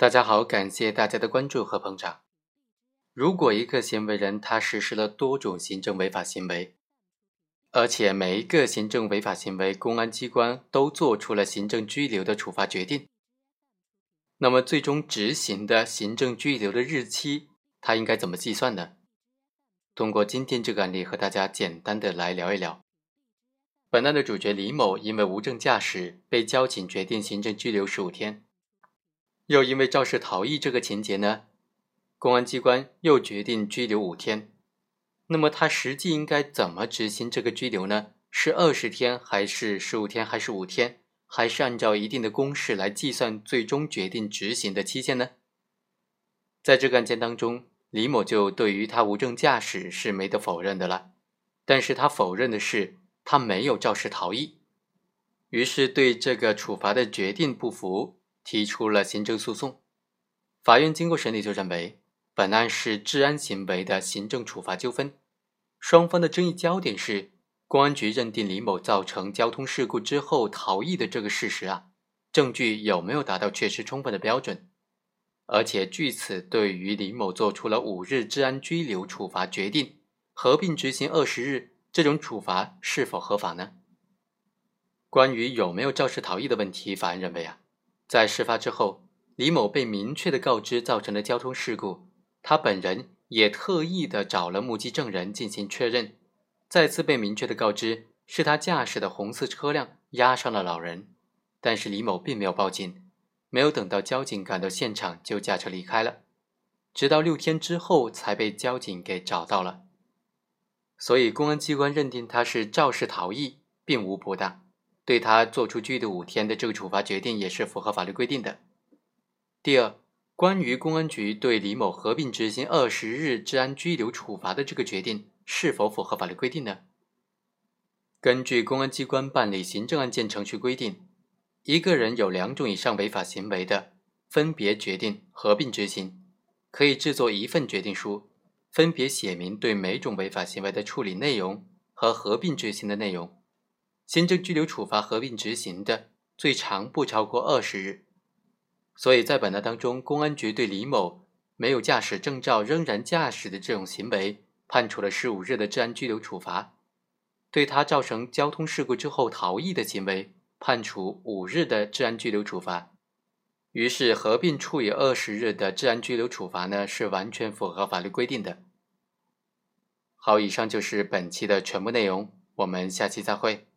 大家好，感谢大家的关注和捧场。如果一个行为人他实施了多种行政违法行为，而且每一个行政违法行为，公安机关都做出了行政拘留的处罚决定，那么最终执行的行政拘留的日期，他应该怎么计算呢？通过今天这个案例和大家简单的来聊一聊。本案的主角李某因为无证驾驶被交警决定行政拘留十五天。又因为肇事逃逸这个情节呢，公安机关又决定拘留五天。那么他实际应该怎么执行这个拘留呢？是二十天，还是十五天，还是五天？还是按照一定的公式来计算最终决定执行的期限呢？在这个案件当中，李某就对于他无证驾驶是没得否认的了，但是他否认的是他没有肇事逃逸，于是对这个处罚的决定不服。提出了行政诉讼，法院经过审理就认为，本案是治安行为的行政处罚纠纷，双方的争议焦点是公安局认定李某造成交通事故之后逃逸的这个事实啊，证据有没有达到确实充分的标准，而且据此对于李某做出了五日治安拘留处罚决定，合并执行二十日，这种处罚是否合法呢？关于有没有肇事逃逸的问题，法院认为啊。在事发之后，李某被明确的告知造成了交通事故，他本人也特意的找了目击证人进行确认，再次被明确的告知是他驾驶的红色车辆压伤了老人，但是李某并没有报警，没有等到交警赶到现场就驾车离开了，直到六天之后才被交警给找到了，所以公安机关认定他是肇事逃逸，并无不当。对他作出拘留五天的这个处罚决定也是符合法律规定的。第二，关于公安局对李某合并执行二十日治安拘留处罚的这个决定是否符合法律规定呢？根据公安机关办理行政案件程序规定，一个人有两种以上违法行为的，分别决定合并执行，可以制作一份决定书，分别写明对每种违法行为的处理内容和合并执行的内容。行政拘留处罚合并执行的最长不超过二十日，所以在本案当中，公安局对李某没有驾驶证照仍然驾驶的这种行为，判处了十五日的治安拘留处罚；对他造成交通事故之后逃逸的行为，判处五日的治安拘留处罚。于是合并处以二十日的治安拘留处罚呢，是完全符合法律规定的。好，以上就是本期的全部内容，我们下期再会。